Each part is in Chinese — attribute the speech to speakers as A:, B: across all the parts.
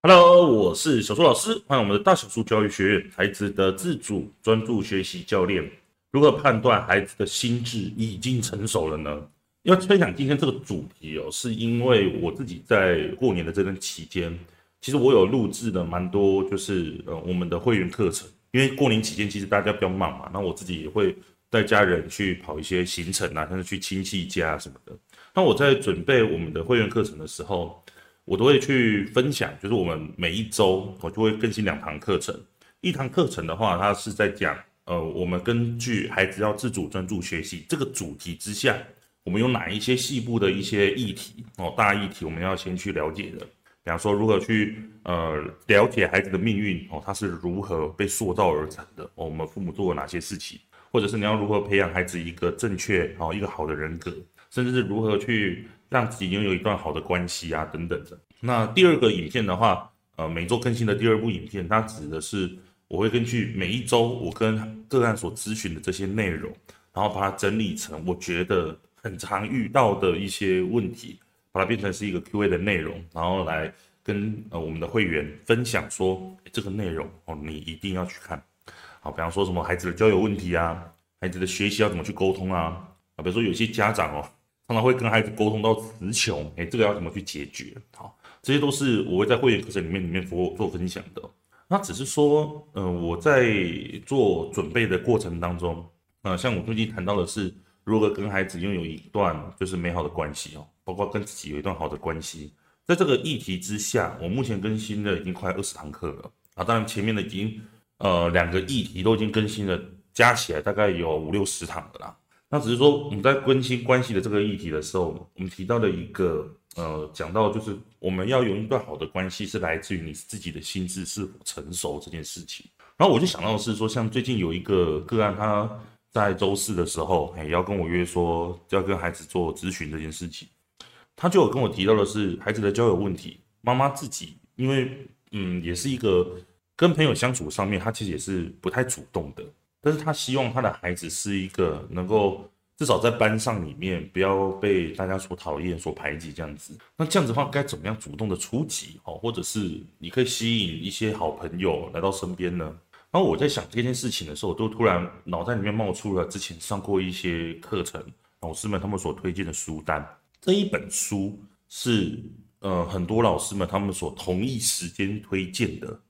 A: Hello，我是小树老师，欢迎我们的大小树教育学院孩子的自主专注学习教练。如何判断孩子的心智已经成熟了呢？要分享今天这个主题哦，是因为我自己在过年的这段期间，其实我有录制了蛮多，就是呃我们的会员课程。因为过年期间其实大家比较忙嘛，那我自己也会带家人去跑一些行程啊，像是去亲戚家什么的。那我在准备我们的会员课程的时候，我都会去分享，就是我们每一周我就会更新两堂课程。一堂课程的话，它是在讲，呃，我们根据孩子要自主专注学习这个主题之下，我们有哪一些细部的一些议题哦，大议题我们要先去了解的。比方说，如何去呃了解孩子的命运哦，他是如何被塑造而成的，我们父母做了哪些事情，或者是你要如何培养孩子一个正确哦一个好的人格，甚至是如何去。让自己拥有一段好的关系啊，等等的。那第二个影片的话，呃，每周更新的第二部影片，它指的是我会根据每一周我跟个案所咨询的这些内容，然后把它整理成我觉得很常遇到的一些问题，把它变成是一个 Q&A 的内容，然后来跟呃我们的会员分享说，这个内容哦，你一定要去看。好，比方说什么孩子的交友问题啊，孩子的学习要怎么去沟通啊，啊，比如说有些家长哦。常常会跟孩子沟通到词穷，哎，这个要怎么去解决？好，这些都是我会在会员课程里面里面做做分享的。那只是说，嗯、呃，我在做准备的过程当中，啊、呃，像我最近谈到的是如何跟孩子拥有一段就是美好的关系哦，包括跟自己有一段好的关系。在这个议题之下，我目前更新的已经快二十堂课了啊，当然前面的已经呃两个议题都已经更新了，加起来大概有五六十堂的啦。那只是说我们在更新关系的这个议题的时候，我们提到的一个呃，讲到就是我们要有一段好的关系，是来自于你自己的心智是否成熟这件事情。然后我就想到的是说，像最近有一个个案，他在周四的时候，哎，要跟我约说要跟孩子做咨询这件事情，他就有跟我提到的是孩子的交友问题。妈妈自己因为嗯，也是一个跟朋友相处上面，他其实也是不太主动的。但是他希望他的孩子是一个能够至少在班上里面不要被大家所讨厌、所排挤这样子。那这样子的话，该怎么样主动的出击？哦，或者是你可以吸引一些好朋友来到身边呢？然后我在想这件事情的时候，我都突然脑袋里面冒出了之前上过一些课程老师们他们所推荐的书单。这一本书是呃很多老师们他们所同一时间推荐的。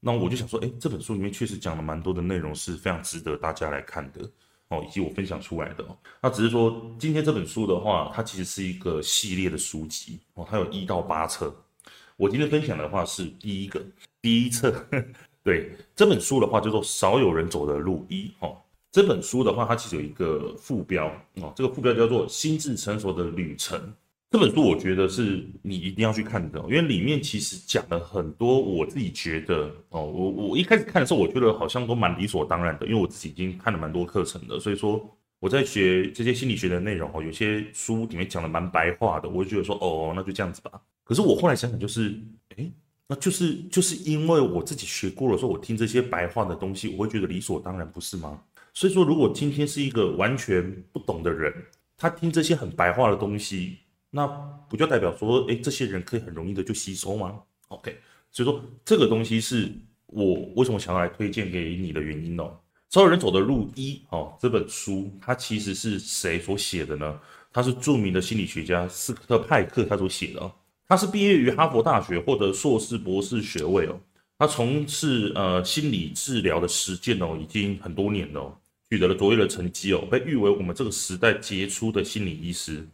A: 那我就想说，哎，这本书里面确实讲了蛮多的内容，是非常值得大家来看的哦，以及我分享出来的哦。那只是说，今天这本书的话，它其实是一个系列的书籍哦，它有一到八册。我今天分享的话是第一个第一册，对，这本书的话叫做《少有人走的路一》哦。这本书的话，它其实有一个副标哦，这个副标叫做《心智成熟的旅程》。这本书我觉得是你一定要去看的，因为里面其实讲了很多我自己觉得哦，我我一开始看的时候，我觉得好像都蛮理所当然的，因为我自己已经看了蛮多课程的，所以说我在学这些心理学的内容哦，有些书里面讲的蛮白话的，我就觉得说哦，那就这样子吧。可是我后来想想，就是诶，那就是就是因为我自己学过了，说我听这些白话的东西，我会觉得理所当然，不是吗？所以说，如果今天是一个完全不懂的人，他听这些很白话的东西。那不就代表说，哎，这些人可以很容易的就吸收吗？OK，所以说这个东西是我为什么想要来推荐给你的原因哦。少有人走的路一哦，这本书它其实是谁所写的呢？他是著名的心理学家斯科特派克他所写的哦。他是毕业于哈佛大学，获得硕士、博士学位哦。他从事呃心理治疗的实践哦，已经很多年了哦，取得了卓越的成绩哦，被誉为我们这个时代杰出的心理医师。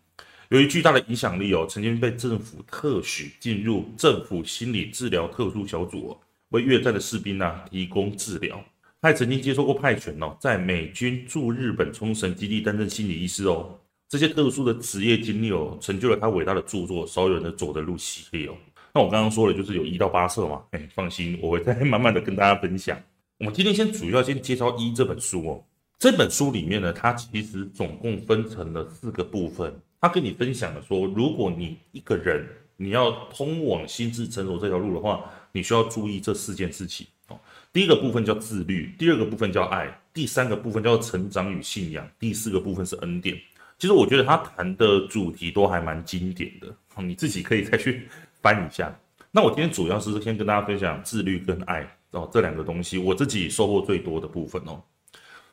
A: 由于巨大的影响力哦，曾经被政府特许进入政府心理治疗特殊小组哦，为越战的士兵呐提供治疗。他也曾经接受过派遣哦，在美军驻日本冲绳基地担任心理医师哦。这些特殊的职业经历哦，成就了他伟大的著作《少有人的走的路》系列哦。那我刚刚说的就是有一到八册嘛，哎，放心，我会再慢慢的跟大家分享。我们今天先主要先介绍一这本书哦。这本书里面呢，它其实总共分成了四个部分。他跟你分享了说，如果你一个人你要通往心智成熟这条路的话，你需要注意这四件事情哦。第一个部分叫自律，第二个部分叫爱，第三个部分叫成长与信仰，第四个部分是恩典。其实我觉得他谈的主题都还蛮经典的，你自己可以再去 翻一下。那我今天主要是先跟大家分享自律跟爱哦这两个东西，我自己收获最多的部分哦。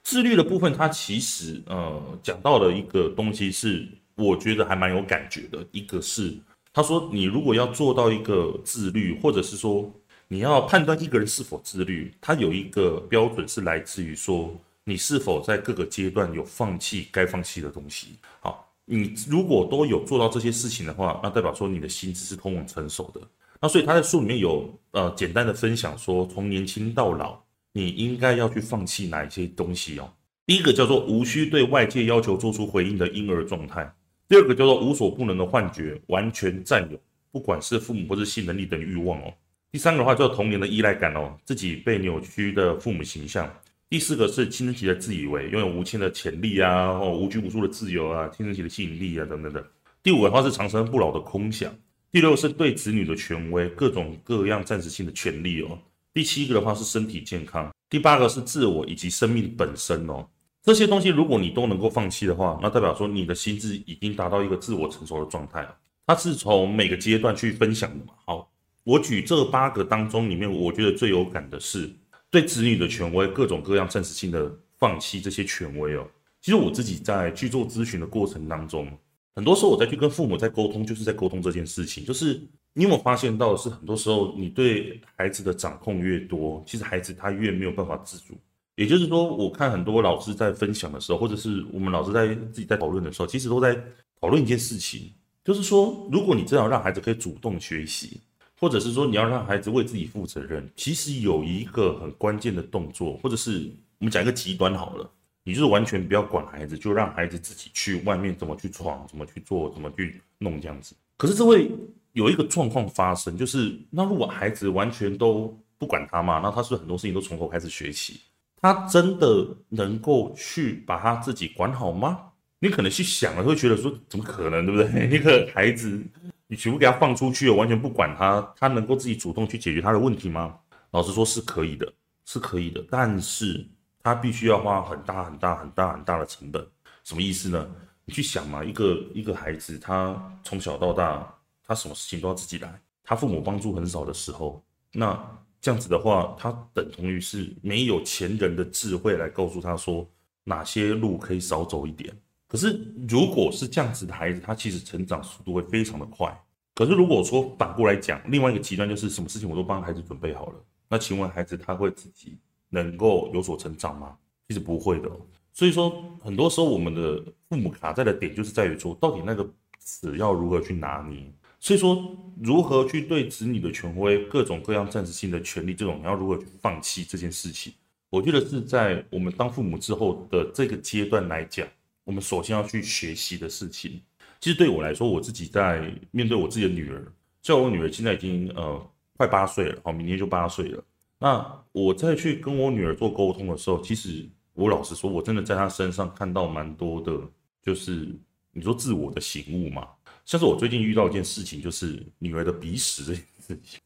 A: 自律的部分，它其实呃讲到了一个东西是我觉得还蛮有感觉的，一个是他说你如果要做到一个自律，或者是说你要判断一个人是否自律，它有一个标准是来自于说你是否在各个阶段有放弃该放弃的东西。好，你如果都有做到这些事情的话，那代表说你的心智是通往成熟的。那所以他在书里面有呃简单的分享说，从年轻到老，你应该要去放弃哪一些东西哦。第一个叫做无需对外界要求做出回应的婴儿状态，第二个叫做无所不能的幻觉，完全占有，不管是父母或是性能力等欲望哦。第三个的话叫童年的依赖感哦，自己被扭曲的父母形象。第四个是青春期的自以为拥有无限的潜力啊，哦无拘无束的自由啊，青春期的吸引力啊等等等。第五个的话是长生不老的空想。第六是对子女的权威，各种各样暂时性的权利哦。第七个的话是身体健康。第八个是自我以及生命本身哦。这些东西如果你都能够放弃的话，那代表说你的心智已经达到一个自我成熟的状态了。它是从每个阶段去分享的嘛。好，我举这八个当中里面，我觉得最有感的是对子女的权威，各种各样暂时性的放弃这些权威哦。其实我自己在去做咨询的过程当中。很多时候我在去跟父母在沟通，就是在沟通这件事情。就是你有没有发现到是，很多时候你对孩子的掌控越多，其实孩子他越没有办法自主。也就是说，我看很多老师在分享的时候，或者是我们老师在自己在讨论的时候，其实都在讨论一件事情，就是说，如果你真的要让孩子可以主动学习，或者是说你要让孩子为自己负责任，其实有一个很关键的动作，或者是我们讲一个极端好了。你就是完全不要管孩子，就让孩子自己去外面怎么去闯，怎么去做，怎么去弄这样子。可是这会有一个状况发生，就是那如果孩子完全都不管他嘛，那他是不是很多事情都从头开始学习？他真的能够去把他自己管好吗？你可能去想了，会觉得说怎么可能，对不对？一个孩子，你全部给他放出去，完全不管他，他能够自己主动去解决他的问题吗？老实说是可以的，是可以的，但是。他必须要花很大很大很大很大的成本，什么意思呢？你去想嘛，一个一个孩子，他从小到大，他什么事情都要自己来，他父母帮助很少的时候，那这样子的话，他等同于是没有前人的智慧来告诉他说哪些路可以少走一点。可是如果是这样子的孩子，他其实成长速度会非常的快。可是如果说反过来讲，另外一个极端就是什么事情我都帮孩子准备好了，那请问孩子他会自己？能够有所成长吗？其实不会的。所以说，很多时候我们的父母卡在的点，就是在于说，到底那个尺要如何去拿捏。所以说，如何去对子女的权威、各种各样暂时性的权利，这种你要如何去放弃这件事情，我觉得是在我们当父母之后的这个阶段来讲，我们首先要去学习的事情。其实对我来说，我自己在面对我自己的女儿，像我女儿现在已经呃快八岁了，好，明年就八岁了。那我再去跟我女儿做沟通的时候，其实我老实说，我真的在她身上看到蛮多的，就是你说自我的醒悟嘛。像是我最近遇到一件事情，就是女儿的鼻屎这件事情。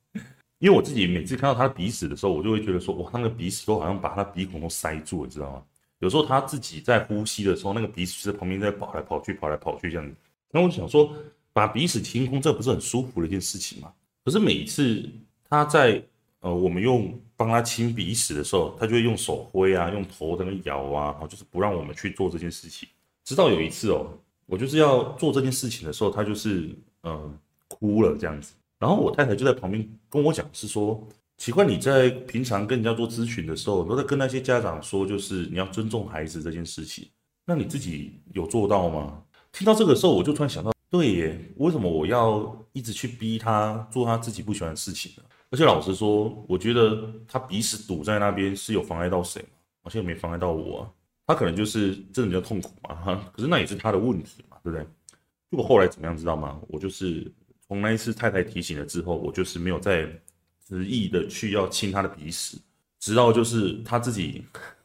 A: 因为我自己每次看到她的鼻屎的时候，我就会觉得说，哇，那个鼻屎都好像把她鼻孔都塞住了，知道吗？有时候她自己在呼吸的时候，那个鼻屎在旁边在跑来跑去，跑来跑去这样子。那我想说，把鼻屎清空，这不是很舒服的一件事情吗？可是每一次她在呃，我们用帮她清鼻屎的时候，她就会用手挥啊，用头在那摇啊，就是不让我们去做这件事情。直到有一次哦，我就是要做这件事情的时候，他就是呃哭了这样子。然后我太太就在旁边跟我讲，是说奇怪，你在平常跟人家做咨询的时候，都在跟那些家长说，就是你要尊重孩子这件事情。那你自己有做到吗？听到这个时候，我就突然想到，对耶，为什么我要一直去逼他做他自己不喜欢的事情呢？而且老实说，我觉得他鼻屎堵在那边是有妨碍到谁吗？好像也没妨碍到我。他可能就是真的比较痛苦嘛，哈。可是那也是他的问题嘛，对不对？结果后来怎么样，知道吗？我就是从那一次太太提醒了之后，我就是没有再执意的去要清他的鼻屎，直到就是他自己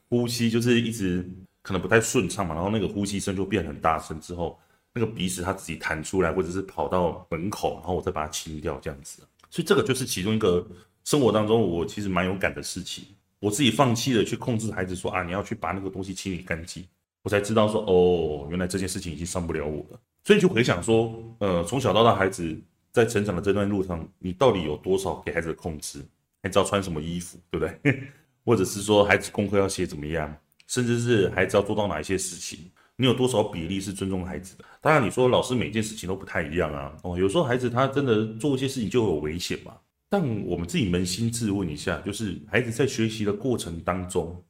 A: 呼吸就是一直可能不太顺畅嘛，然后那个呼吸声就变很大声之后，那个鼻屎他自己弹出来，或者是跑到门口，然后我再把它清掉，这样子。所以这个就是其中一个生活当中我其实蛮有感的事情。我自己放弃了去控制孩子说啊，你要去把那个东西清理干净，我才知道说哦，原来这件事情已经伤不了我了。所以就回想说，呃，从小到大孩子在成长的这段路上，你到底有多少给孩子的控制？孩子要穿什么衣服，对不对？或者是说孩子功课要写怎么样，甚至是孩子要做到哪一些事情，你有多少比例是尊重孩子的？当然，你说老师每件事情都不太一样啊。哦，有时候孩子他真的做一些事情就有危险嘛。但我们自己扪心自问一下，就是孩子在学习的过程当中，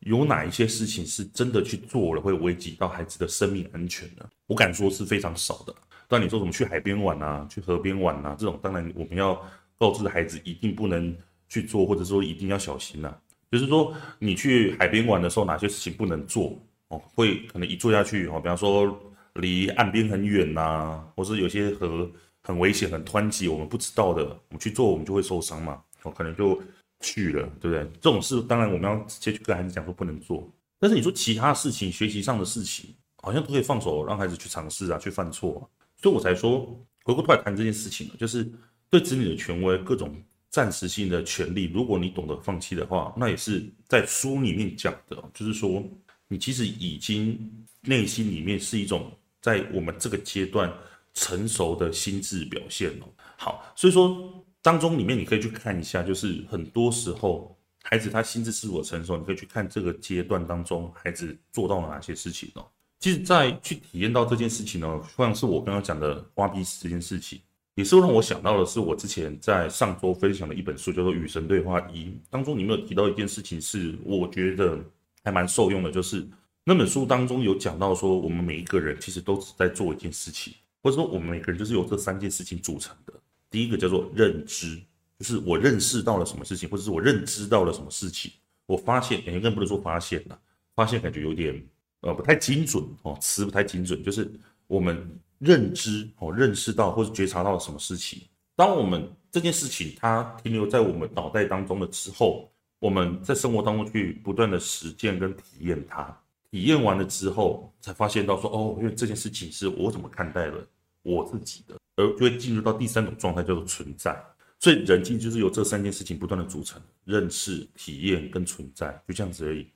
A: 有哪一些事情是真的去做了会危及到孩子的生命安全呢？我敢说是非常少的。但你说什么去海边玩啊，去河边玩啊，这种当然我们要告知孩子一定不能去做，或者说一定要小心呐。就是说你去海边玩的时候，哪些事情不能做哦？会可能一坐下去哦，比方说离岸边很远呐，或是有些河很危险、很湍急，我们不知道的，我们去做我们就会受伤嘛。哦，可能就去了，对不对？这种事当然我们要直接去跟孩子讲说不能做。但是你说其他事情，学习上的事情，好像都可以放手让孩子去尝试啊，去犯错啊。所以我才说，回过头来谈这件事情，就是对子女的权威，各种暂时性的权利，如果你懂得放弃的话，那也是在书里面讲的，就是说你其实已经内心里面是一种在我们这个阶段成熟的心智表现了。好，所以说当中里面你可以去看一下，就是很多时候孩子他心智是否成熟，你可以去看这个阶段当中孩子做到了哪些事情哦。其实，在去体验到这件事情呢，像是我刚刚讲的挖鼻屎这件事情，也是让我想到的是，我之前在上周分享的一本书，叫做《与神对话一》当中，里面有提到一件事情，是我觉得还蛮受用的，就是那本书当中有讲到说，我们每一个人其实都只在做一件事情，或者说我们每个人就是由这三件事情组成的。第一个叫做认知，就是我认识到了什么事情，或者是我认知到了什么事情，我发现，哎，更不能说发现了，发现感觉有点。呃，不太精准哦，词不太精准，就是我们认知哦，认识到或者觉察到了什么事情。当我们这件事情它停留在我们脑袋当中了之后，我们在生活当中去不断的实践跟体验它，体验完了之后，才发现到说，哦，因为这件事情是我怎么看待了我自己的，而就会进入到第三种状态，叫做存在。所以人际就是由这三件事情不断的组成，认识、体验跟存在，就这样子而已。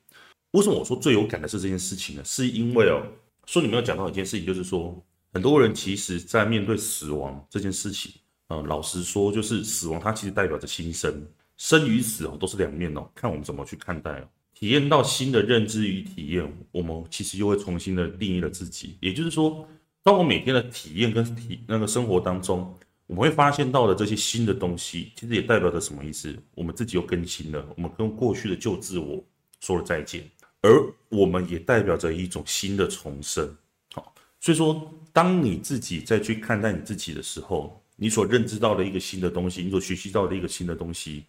A: 为什么我说最有感的是这件事情呢？是因为哦，说你们要讲到一件事情，就是说很多人其实在面对死亡这件事情，呃，老实说，就是死亡它其实代表着新生，生与死哦都是两面哦，看我们怎么去看待哦。体验到新的认知与体验，我们其实又会重新的定义了自己。也就是说，当我每天的体验跟体那个生活当中，我们会发现到的这些新的东西，其实也代表着什么意思？我们自己又更新了，我们跟过去的旧自我说了再见。而我们也代表着一种新的重生，好，所以说，当你自己再去看待你自己的时候，你所认知到的一个新的东西，你所学习到的一个新的东西，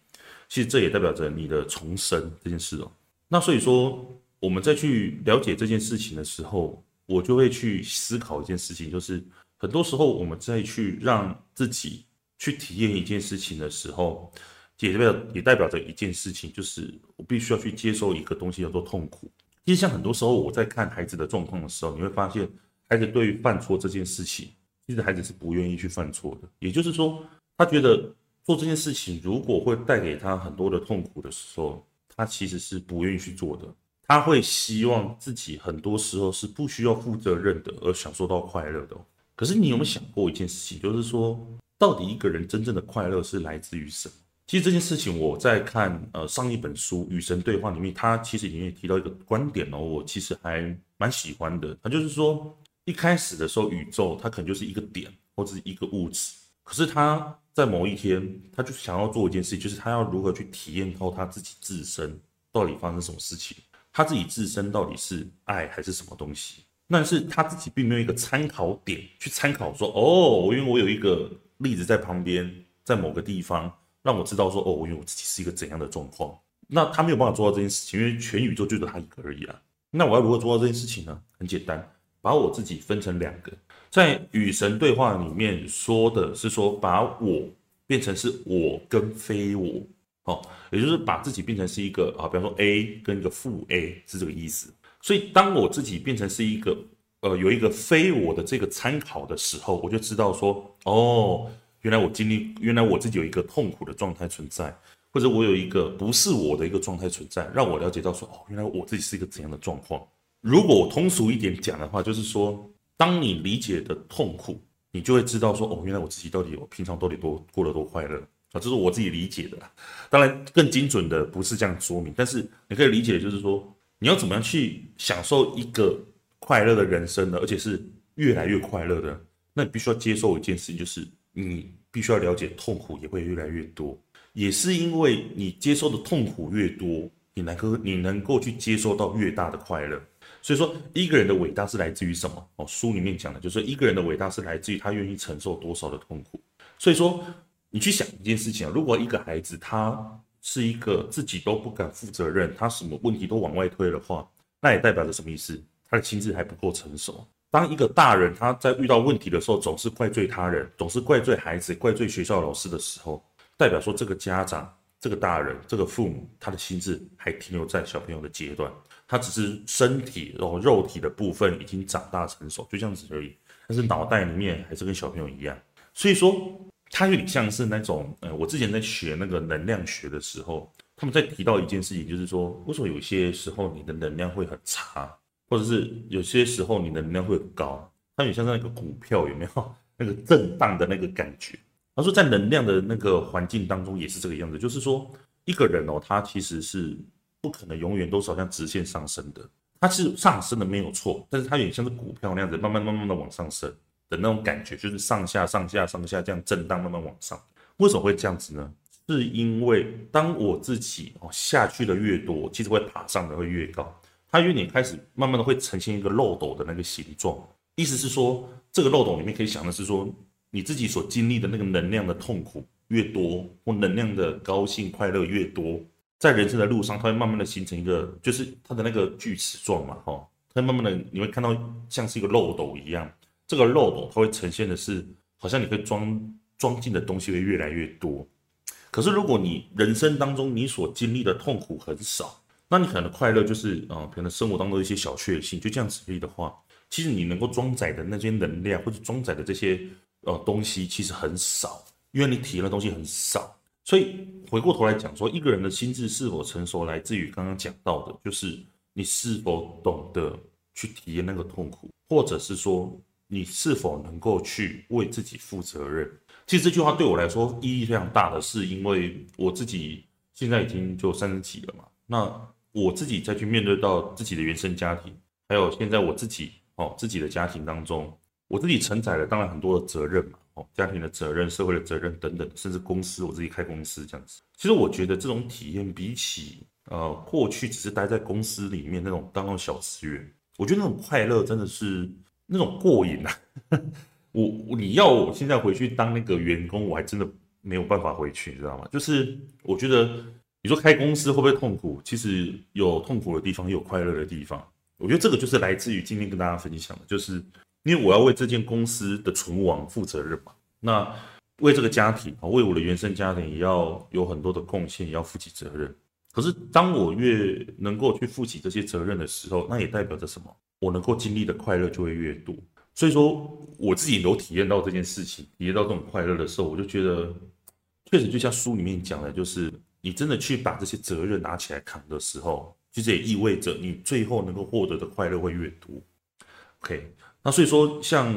A: 其实这也代表着你的重生这件事哦。那所以说，我们再去了解这件事情的时候，我就会去思考一件事情，就是很多时候我们再去让自己去体验一件事情的时候。也代表也代表着一件事情，就是我必须要去接受一个东西叫做痛苦。其实像很多时候我在看孩子的状况的时候，你会发现孩子对于犯错这件事情，其实孩子是不愿意去犯错的。也就是说，他觉得做这件事情如果会带给他很多的痛苦的时候，他其实是不愿意去做的。他会希望自己很多时候是不需要负责任的，而享受到快乐的。可是你有没有想过一件事情，就是说，到底一个人真正的快乐是来自于什么？其实这件事情，我在看呃上一本书《与神对话》里面，他其实里面也提到一个观点哦，我其实还蛮喜欢的。他就是说，一开始的时候，宇宙它可能就是一个点或者是一个物质，可是他在某一天，他就想要做一件事情，就是他要如何去体验到他自己自身到底发生什么事情，他自己自身到底是爱还是什么东西？但是他自己并没有一个参考点去参考说，哦，因为我有一个例子在旁边，在某个地方。让我知道说哦，因为我自己是一个怎样的状况，那他没有办法做到这件事情，因为全宇宙就只他一个而已啊。那我要如何做到这件事情呢？很简单，把我自己分成两个，在与神对话里面说的是说，把我变成是我跟非我，哦，也就是把自己变成是一个啊，比方说 A 跟一个负 A 是这个意思。所以当我自己变成是一个呃有一个非我的这个参考的时候，我就知道说哦。原来我经历，原来我自己有一个痛苦的状态存在，或者我有一个不是我的一个状态存在，让我了解到说，哦，原来我自己是一个怎样的状况。如果我通俗一点讲的话，就是说，当你理解的痛苦你就会知道说，哦，原来我自己到底我平常到底多过得多快乐啊，这是我自己理解的。当然，更精准的不是这样说明，但是你可以理解，就是说你要怎么样去享受一个快乐的人生呢？而且是越来越快乐的，那你必须要接受一件事情，就是你必须要了解痛苦也会越来越多。也是因为你接受的痛苦越多，你能够你能够去接受到越大的快乐。所以说，一个人的伟大是来自于什么？哦，书里面讲的就是一个人的伟大是来自于他愿意承受多少的痛苦。所以说，你去想一件事情啊，如果一个孩子他是一个自己都不敢负责任，他什么问题都往外推的话，那也代表着什么意思？他的心智还不够成熟。当一个大人他在遇到问题的时候，总是怪罪他人，总是怪罪孩子，怪罪学校老师的时候，代表说这个家长、这个大人、这个父母，他的心智还停留在小朋友的阶段。他只是身体，然后肉体的部分已经长大成熟，就这样子而已。但是脑袋里面还是跟小朋友一样，所以说它有点像是那种，呃，我之前在学那个能量学的时候，他们在提到一件事情，就是说，为什么有些时候你的能量会很差，或者是有些时候你的能量会很高？它有点像那个股票有没有 那个震荡的那个感觉？他说在能量的那个环境当中也是这个样子，就是说一个人哦，他其实是。不可能永远都是好像直线上升的，它是上升的没有错，但是它有点像是股票那样子，慢慢慢慢的往上升的那种感觉，就是上下上下上下这样震荡，慢慢往上。为什么会这样子呢？是因为当我自己哦下去的越多，其实会爬上的会越高。它有点开始慢慢的会呈现一个漏斗的那个形状，意思是说，这个漏斗里面可以想的是说，你自己所经历的那个能量的痛苦越多，或能量的高兴快乐越多。在人生的路上，它会慢慢的形成一个，就是它的那个锯齿状嘛，哈，它慢慢的你会看到像是一个漏斗一样，这个漏斗它会呈现的是，好像你可以装装进的东西会越来越多。可是如果你人生当中你所经历的痛苦很少，那你可能快乐就是啊、呃，可能生活当中一些小确幸，就这样子而已的话，其实你能够装载的那些能量或者装载的这些呃东西其实很少，因为你体验的东西很少。所以回过头来讲说，一个人的心智是否成熟，来自于刚刚讲到的，就是你是否懂得去体验那个痛苦，或者是说你是否能够去为自己负责任。其实这句话对我来说意义非常大的是，因为我自己现在已经就三十几了嘛，那我自己再去面对到自己的原生家庭，还有现在我自己哦自己的家庭当中，我自己承载了当然很多的责任嘛。哦，家庭的责任、社会的责任等等，甚至公司，我自己开公司这样子。其实我觉得这种体验比起呃过去只是待在公司里面那种当那种小职员，我觉得那种快乐真的是那种过瘾啊！我你要我现在回去当那个员工，我还真的没有办法回去，你知道吗？就是我觉得你说开公司会不会痛苦？其实有痛苦的地方，也有快乐的地方。我觉得这个就是来自于今天跟大家分享的，就是。因为我要为这间公司的存亡负责任嘛，那为这个家庭啊，为我的原生家庭也要有很多的贡献，也要负起责任。可是当我越能够去负起这些责任的时候，那也代表着什么？我能够经历的快乐就会越多。所以说，我自己有体验到这件事情，体验到这种快乐的时候，我就觉得，确实就像书里面讲的，就是你真的去把这些责任拿起来扛的时候，其实也意味着你最后能够获得的快乐会越多。OK。那所以说，像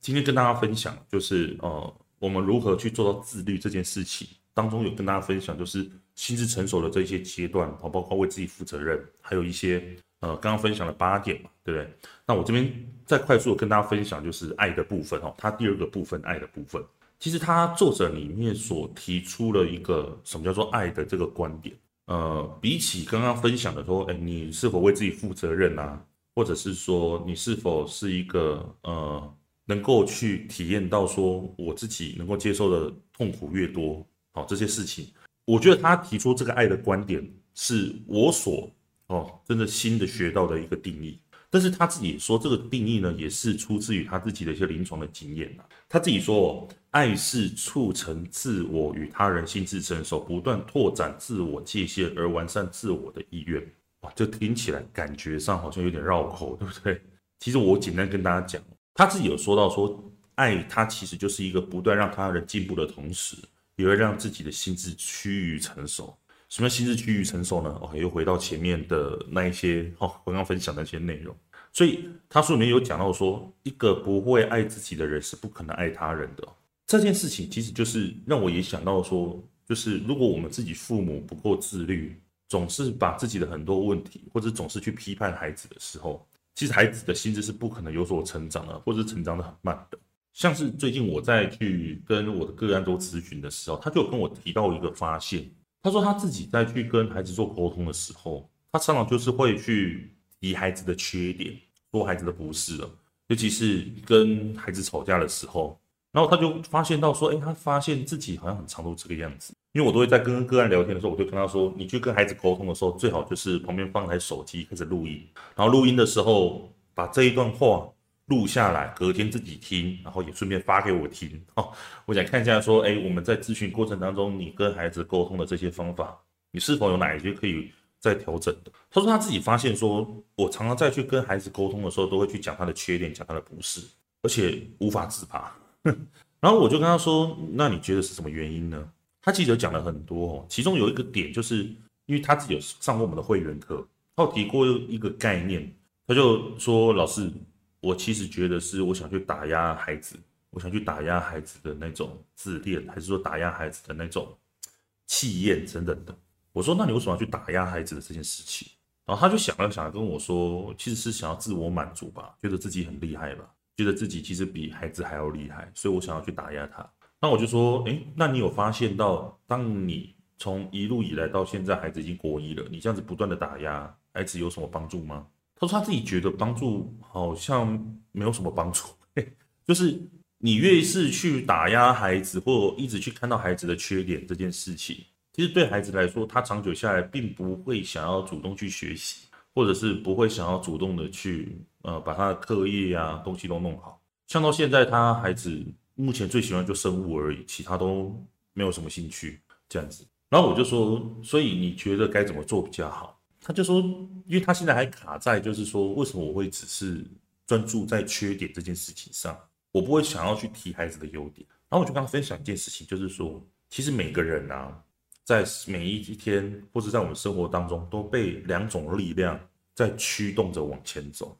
A: 今天跟大家分享，就是呃，我们如何去做到自律这件事情当中，有跟大家分享，就是心智成熟的这一些阶段，好包括为自己负责任，还有一些呃，刚刚分享了八点嘛，对不对？那我这边再快速的跟大家分享，就是爱的部分哦，它第二个部分，爱的部分，其实他作者里面所提出了一个什么叫做爱的这个观点，呃，比起刚刚分享的说，哎，你是否为自己负责任啊？或者是说，你是否是一个呃，能够去体验到说，我自己能够接受的痛苦越多，好，这些事情，我觉得他提出这个爱的观点，是我所哦真的新的学到的一个定义。但是他自己说，这个定义呢，也是出自于他自己的一些临床的经验。他自己说，爱是促成自我与他人心智成熟，不断拓展自我界限而完善自我的意愿。就听起来感觉上好像有点绕口，对不对？其实我简单跟大家讲，他自己有说到说，爱他其实就是一个不断让他人进步的同时，也会让自己的心智趋于成熟。什么心智趋于成熟呢？哦，又回到前面的那一些哦，刚刚分享的一些内容。所以他书里面有讲到说，一个不会爱自己的人是不可能爱他人的。这件事情其实就是让我也想到说，就是如果我们自己父母不够自律，总是把自己的很多问题，或者总是去批判孩子的时候，其实孩子的心智是不可能有所成长的，或者成长的很慢的。像是最近我在去跟我的个案做咨询的时候，他就跟我提到一个发现，他说他自己在去跟孩子做沟通的时候，他常常就是会去提孩子的缺点，说孩子的不是了，尤其是跟孩子吵架的时候，然后他就发现到说，哎，他发现自己好像很常都这个样子，因为我都会在跟个案聊天的时候，我就跟他说，你去跟孩子沟通的时候，最好就是旁边放台手机开始录音，然后录音的时候把这一段话。录下来，隔天自己听，然后也顺便发给我听。哦，我想看一下，说，哎，我们在咨询过程当中，你跟孩子沟通的这些方法，你是否有哪一些可以再调整的？他说他自己发现说，我常常在去跟孩子沟通的时候，都会去讲他的缺点，讲他的不是，而且无法自拔。然后我就跟他说，那你觉得是什么原因呢？他记得讲了很多哦，其中有一个点，就是因为他自己有上过我们的会员课，他有提过一个概念，他就说老师。我其实觉得是我想去打压孩子，我想去打压孩子的那种自恋，还是说打压孩子的那种气焰等等的。我说，那你为什么要去打压孩子的这件事情？然后他就想了想，跟我说，其实是想要自我满足吧，觉得自己很厉害吧，觉得自己其实比孩子还要厉害，所以我想要去打压他。那我就说，诶，那你有发现到，当你从一路以来到现在，孩子已经国一了，你这样子不断的打压孩子有什么帮助吗？他说他自己觉得帮助好像没有什么帮助，就是你越是去打压孩子，或一直去看到孩子的缺点这件事情，其实对孩子来说，他长久下来并不会想要主动去学习，或者是不会想要主动的去呃把他的课业啊东西都弄好。像到现在，他孩子目前最喜欢就生物而已，其他都没有什么兴趣这样子。然后我就说，所以你觉得该怎么做比较好？他就说，因为他现在还卡在，就是说，为什么我会只是专注在缺点这件事情上，我不会想要去提孩子的优点。然后我就跟他分享一件事情，就是说，其实每个人啊，在每一天或者在我们生活当中，都被两种力量在驱动着往前走，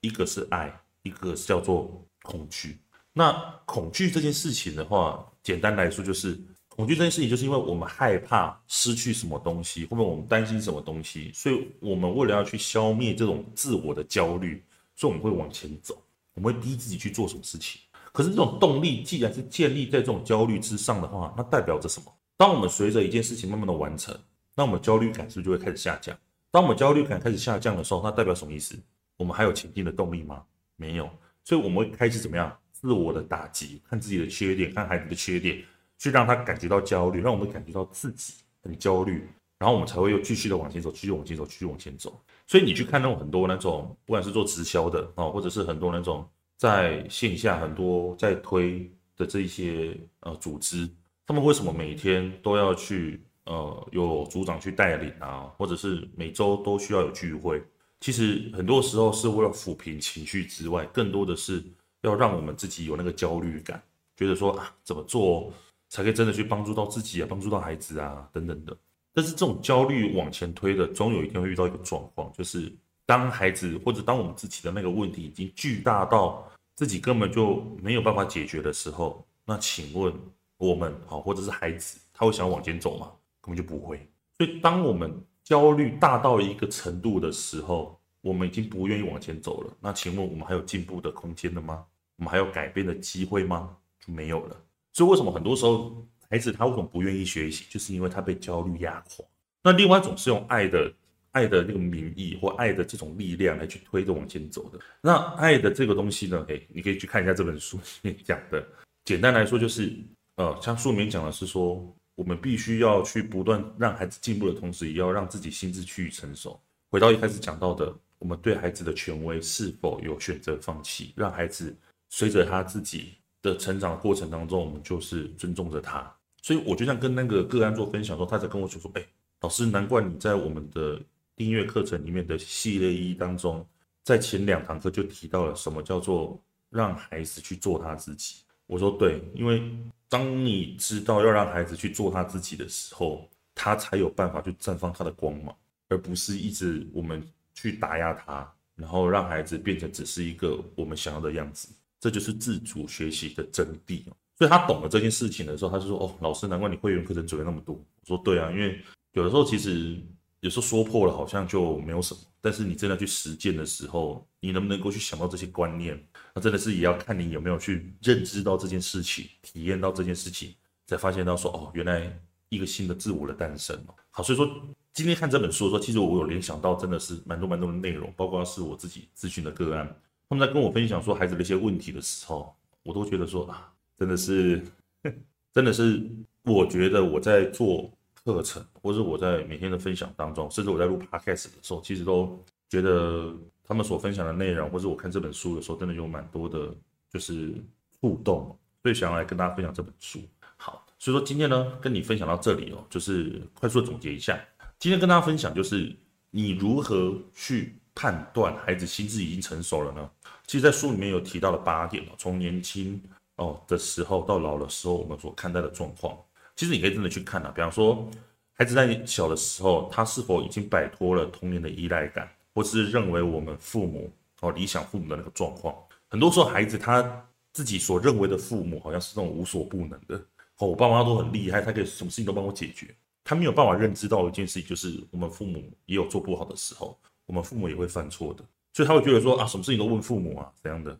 A: 一个是爱，一个是叫做恐惧。那恐惧这件事情的话，简单来说就是。恐惧这件事情，就是因为我们害怕失去什么东西，或者我们担心什么东西，所以我们为了要去消灭这种自我的焦虑，所以我们会往前走，我们会逼自己去做什么事情。可是这种动力既然是建立在这种焦虑之上的话，那代表着什么？当我们随着一件事情慢慢的完成，那我们焦虑感是不是就会开始下降？当我们焦虑感开始下降的时候，那代表什么意思？我们还有前进的动力吗？没有，所以我们会开始怎么样？自我的打击，看自己的缺点，看孩子的缺点。去让他感觉到焦虑，让我们感觉到自己很焦虑，然后我们才会又继续的往前走，继续往前走，继续往前走。所以你去看那种很多那种，不管是做直销的啊，或者是很多那种在线下很多在推的这一些呃组织，他们为什么每天都要去呃有组长去带领啊，或者是每周都需要有聚会？其实很多时候是为了抚平情绪之外，更多的是要让我们自己有那个焦虑感，觉得说啊怎么做？才可以真的去帮助到自己啊，帮助到孩子啊，等等的。但是这种焦虑往前推的，总有一天会遇到一个状况，就是当孩子或者当我们自己的那个问题已经巨大到自己根本就没有办法解决的时候，那请问我们好，或者是孩子，他会想往前走吗？根本就不会。所以当我们焦虑大到一个程度的时候，我们已经不愿意往前走了。那请问我们还有进步的空间了吗？我们还有改变的机会吗？就没有了。所以为什么很多时候孩子他为什么不愿意学习，就是因为他被焦虑压垮。那另外一种是用爱的爱的那个名义或爱的这种力量来去推着往前走的。那爱的这个东西呢？哎，你可以去看一下这本书里面讲的。简单来说就是，呃，像书里面讲的是说，我们必须要去不断让孩子进步的同时，也要让自己心智趋于成熟。回到一开始讲到的，我们对孩子的权威是否有选择放弃，让孩子随着他自己。的成长过程当中，我们就是尊重着他，所以我就像跟那个个案做分享说，他在跟我说说，哎，老师，难怪你在我们的订阅课程里面的系列一当中，在前两堂课就提到了什么叫做让孩子去做他自己。我说对，因为当你知道要让孩子去做他自己的时候，他才有办法去绽放他的光芒，而不是一直我们去打压他，然后让孩子变成只是一个我们想要的样子，这就是自主学习的真谛。所以他懂了这件事情的时候，他就说：“哦，老师，难怪你会员课程准备那么多。”我说：“对啊，因为有的时候其实有时候说破了好像就没有什么，但是你真的去实践的时候，你能不能够去想到这些观念，那真的是也要看你有没有去认知到这件事情，体验到这件事情，才发现到说哦，原来一个新的自我的诞生。好，所以说今天看这本书的时候，其实我有联想到真的是蛮多蛮多的内容，包括是我自己咨询的个案，他们在跟我分享说孩子的一些问题的时候，我都觉得说啊。”真的是，真的是，我觉得我在做课程，或者我在每天的分享当中，甚至我在录 podcast 的时候，其实都觉得他们所分享的内容，或者我看这本书的时候，真的有蛮多的，就是触动，所以想要来跟大家分享这本书。好，所以说今天呢，跟你分享到这里哦，就是快速的总结一下，今天跟大家分享就是你如何去判断孩子心智已经成熟了呢？其实，在书里面有提到了八点哦，从年轻。哦的时候到老的时候，我们所看待的状况，其实你可以真的去看啊。比方说，孩子在小的时候，他是否已经摆脱了童年的依赖感，或是认为我们父母哦理想父母的那个状况？很多时候，孩子他自己所认为的父母，好像是那种无所不能的哦，我爸妈都很厉害，他可以什么事情都帮我解决。他没有办法认知到一件事情，就是我们父母也有做不好的时候，我们父母也会犯错的，所以他会觉得说啊，什么事情都问父母啊，怎样的？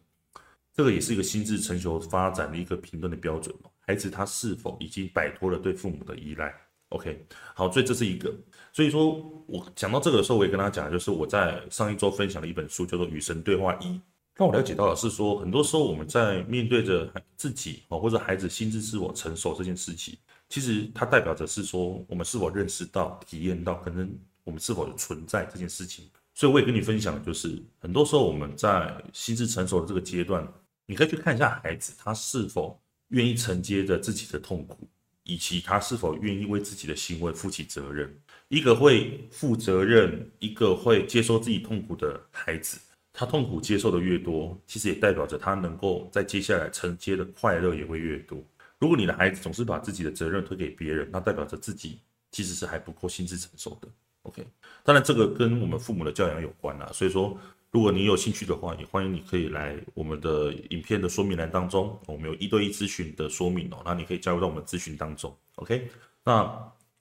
A: 这个也是一个心智成熟发展的一个评断的标准。孩子他是否已经摆脱了对父母的依赖？OK，好，所以这是一个。所以说我讲到这个的时候，我也跟他讲，就是我在上一周分享的一本书叫做《与神对话一》，让我了解到的是说，很多时候我们在面对着自己哦，或者孩子心智自我成熟这件事情，其实它代表着是说，我们是否认识到、体验到，可能我们是否有存在这件事情。所以我也跟你分享，就是很多时候我们在心智成熟的这个阶段。你可以去看一下孩子，他是否愿意承接着自己的痛苦，以及他是否愿意为自己的行为负起责任。一个会负责任、一个会接受自己痛苦的孩子，他痛苦接受的越多，其实也代表着他能够在接下来承接的快乐也会越多。如果你的孩子总是把自己的责任推给别人，那代表着自己其实是还不够心智成熟的。OK，当然这个跟我们父母的教养有关啦，所以说。如果你有兴趣的话，也欢迎你可以来我们的影片的说明栏当中，我们有一对一咨询的说明哦，那你可以加入到我们咨询当中。OK，那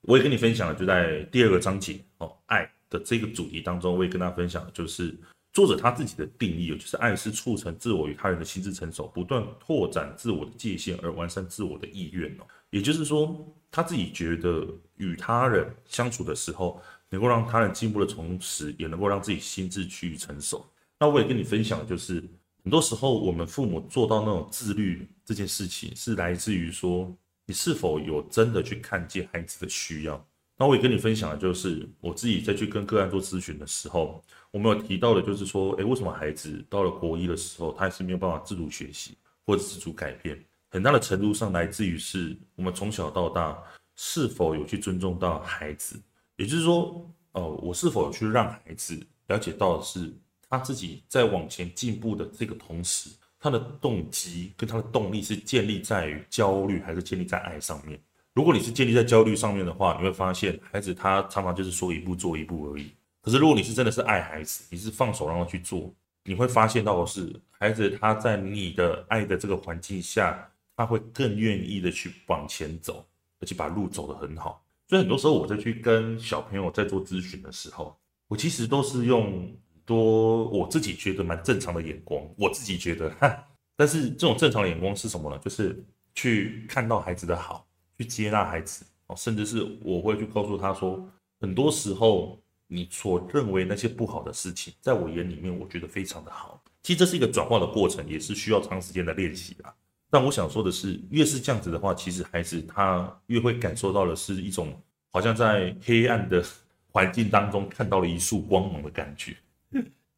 A: 我也跟你分享了，就在第二个章节哦，爱的这个主题当中，我也跟大家分享就是作者他自己的定义，就是爱是促成自我与他人的心智成熟，不断拓展自我的界限而完善自我的意愿哦。也就是说，他自己觉得与他人相处的时候。能够让他人进步的同时，也能够让自己心智趋于成熟。那我也跟你分享，就是很多时候我们父母做到那种自律这件事情，是来自于说你是否有真的去看见孩子的需要。那我也跟你分享的就是我自己在去跟个案做咨询的时候，我们有提到的，就是说，诶，为什么孩子到了国一的时候，他还是没有办法自主学习或者自主改变？很大的程度上来自于是我们从小到大是否有去尊重到孩子。也就是说，呃，我是否去让孩子了解到的是他自己在往前进步的这个同时，他的动机跟他的动力是建立在于焦虑，还是建立在爱上面？如果你是建立在焦虑上面的话，你会发现孩子他常常就是说一步做一步而已。可是如果你是真的是爱孩子，你是放手让他去做，你会发现到的是孩子他在你的爱的这个环境下，他会更愿意的去往前走，而且把路走得很好。所以很多时候我在去跟小朋友在做咨询的时候，我其实都是用多我自己觉得蛮正常的眼光，我自己觉得哈，但是这种正常的眼光是什么呢？就是去看到孩子的好，去接纳孩子哦，甚至是我会去告诉他说，很多时候你所认为那些不好的事情，在我眼里面，我觉得非常的好。其实这是一个转化的过程，也是需要长时间的练习的。但我想说的是，越是这样子的话，其实孩子他越会感受到的是一种好像在黑暗的环境当中看到了一束光芒的感觉，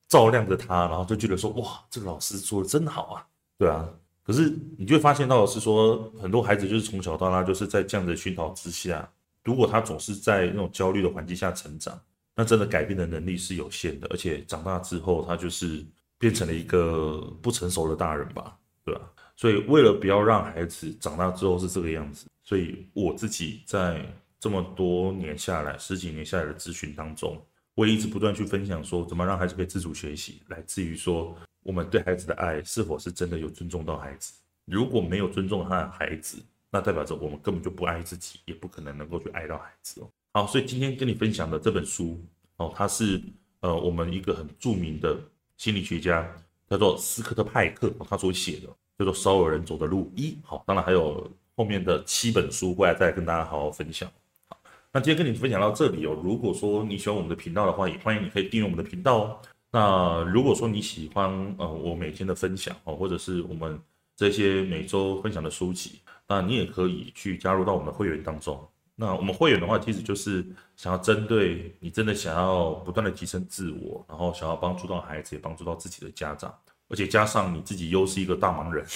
A: 照亮着他，然后就觉得说，哇，这个老师做的真好啊，对啊。可是你就会发现到的是说，很多孩子就是从小到大就是在这样的熏陶之下，如果他总是在那种焦虑的环境下成长，那真的改变的能力是有限的，而且长大之后他就是变成了一个不成熟的大人吧，对吧？所以，为了不要让孩子长大之后是这个样子，所以我自己在这么多年下来，十几年下来的咨询当中，我也一直不断去分享说，怎么让孩子可以自主学习，来自于说我们对孩子的爱是否是真的有尊重到孩子。如果没有尊重他的孩子，那代表着我们根本就不爱自己，也不可能能够去爱到孩子哦。好，所以今天跟你分享的这本书哦，它是呃我们一个很著名的心理学家叫做斯科特派克他所写的，叫做《少有人走的路一》。好，当然还有后面的七本书，过来再跟大家好好分享。好，那今天跟你分享到这里哦。如果说你喜欢我们的频道的话，也欢迎你可以订阅我们的频道哦。那如果说你喜欢呃我每天的分享哦，或者是我们这些每周分享的书籍，那你也可以去加入到我们的会员当中。那我们会员的话，其实就是想要针对你真的想要不断的提升自我，然后想要帮助到孩子，也帮助到自己的家长，而且加上你自己又是一个大忙人，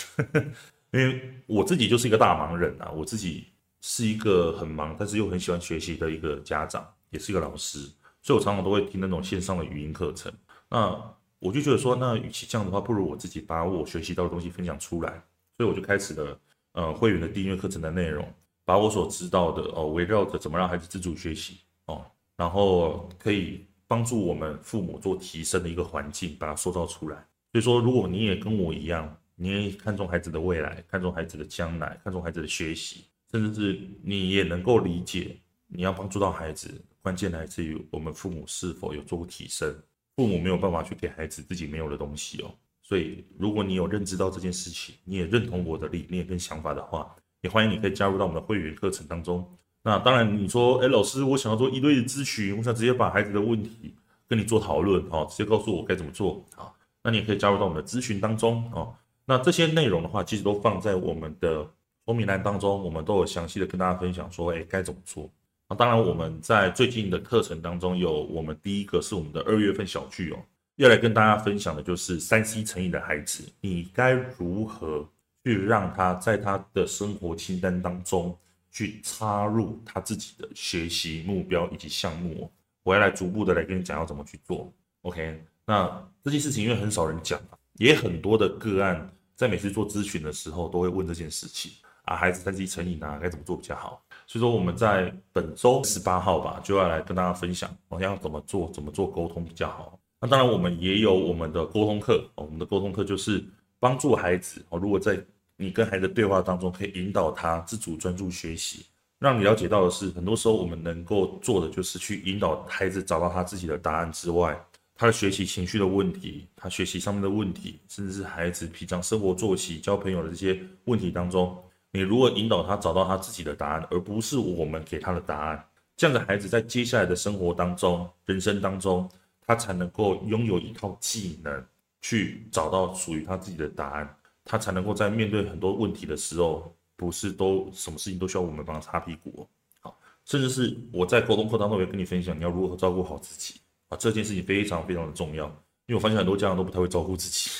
A: 因为我自己就是一个大忙人啊，我自己是一个很忙，但是又很喜欢学习的一个家长，也是一个老师，所以我常常都会听那种线上的语音课程。那我就觉得说，那与其这样的话，不如我自己把我学习到的东西分享出来，所以我就开始了呃会员的订阅课程的内容，把我所知道的哦，围绕着怎么让孩子自主学习哦，然后可以帮助我们父母做提升的一个环境，把它塑造出来。所以说，如果你也跟我一样，你也看重孩子的未来，看重孩子的将来，看重孩子的学习，甚至是你也能够理解，你要帮助到孩子，关键来自于我们父母是否有做过提升。父母没有办法去给孩子自己没有的东西哦，所以如果你有认知到这件事情，你也认同我的理念跟想法的话，也欢迎你可以加入到我们的会员课程当中。那当然，你说，哎，老师，我想要做一对一咨询，我想直接把孩子的问题跟你做讨论，哦，直接告诉我该怎么做啊？那你也可以加入到我们的咨询当中哦。那这些内容的话，其实都放在我们的说明栏当中，我们都有详细的跟大家分享说，哎，该怎么做。那当然，我们在最近的课程当中有我们第一个是我们的二月份小聚哦，要来跟大家分享的就是三 C 成瘾的孩子，你该如何去让他在他的生活清单当中去插入他自己的学习目标以及项目，我要来逐步的来跟你讲要怎么去做。OK，那这件事情因为很少人讲，也很多的个案在每次做咨询的时候都会问这件事情啊，孩子三 C 成瘾啊，该怎么做比较好？所以说我们在本周十八号吧，就要来跟大家分享，我要怎么做，怎么做沟通比较好。那当然，我们也有我们的沟通课，我们的沟通课就是帮助孩子哦，如果在你跟孩子对话当中，可以引导他自主专注学习，让你了解到的是，很多时候我们能够做的就是去引导孩子找到他自己的答案之外，他的学习情绪的问题，他学习上面的问题，甚至是孩子平常生活作息、交朋友的这些问题当中。你如何引导他找到他自己的答案，而不是我们给他的答案，这样的孩子在接下来的生活当中、人生当中，他才能够拥有一套技能，去找到属于他自己的答案，他才能够在面对很多问题的时候，不是都什么事情都需要我们帮他擦屁股。好，甚至是我在沟通课当中也跟你分享，你要如何照顾好自己啊，这件事情非常非常的重要，因为我发现很多家长都不太会照顾自己，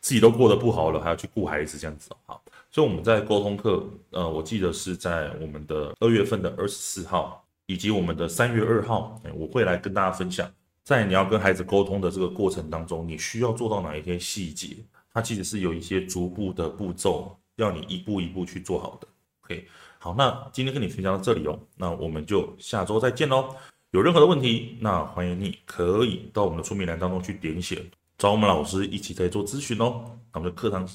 A: 自己都过得不好了，还要去顾孩子这样子。好。所以我们在沟通课，呃，我记得是在我们的二月份的二十四号，以及我们的三月二号，我会来跟大家分享，在你要跟孩子沟通的这个过程当中，你需要做到哪一些细节？它其实是有一些逐步的步骤，要你一步一步去做好的。OK，好，那今天跟你分享到这里哦，那我们就下周再见喽。有任何的问题，那欢迎你可以到我们的说明栏当中去点选，找我们老师一起在做咨询哦。那我们的课堂。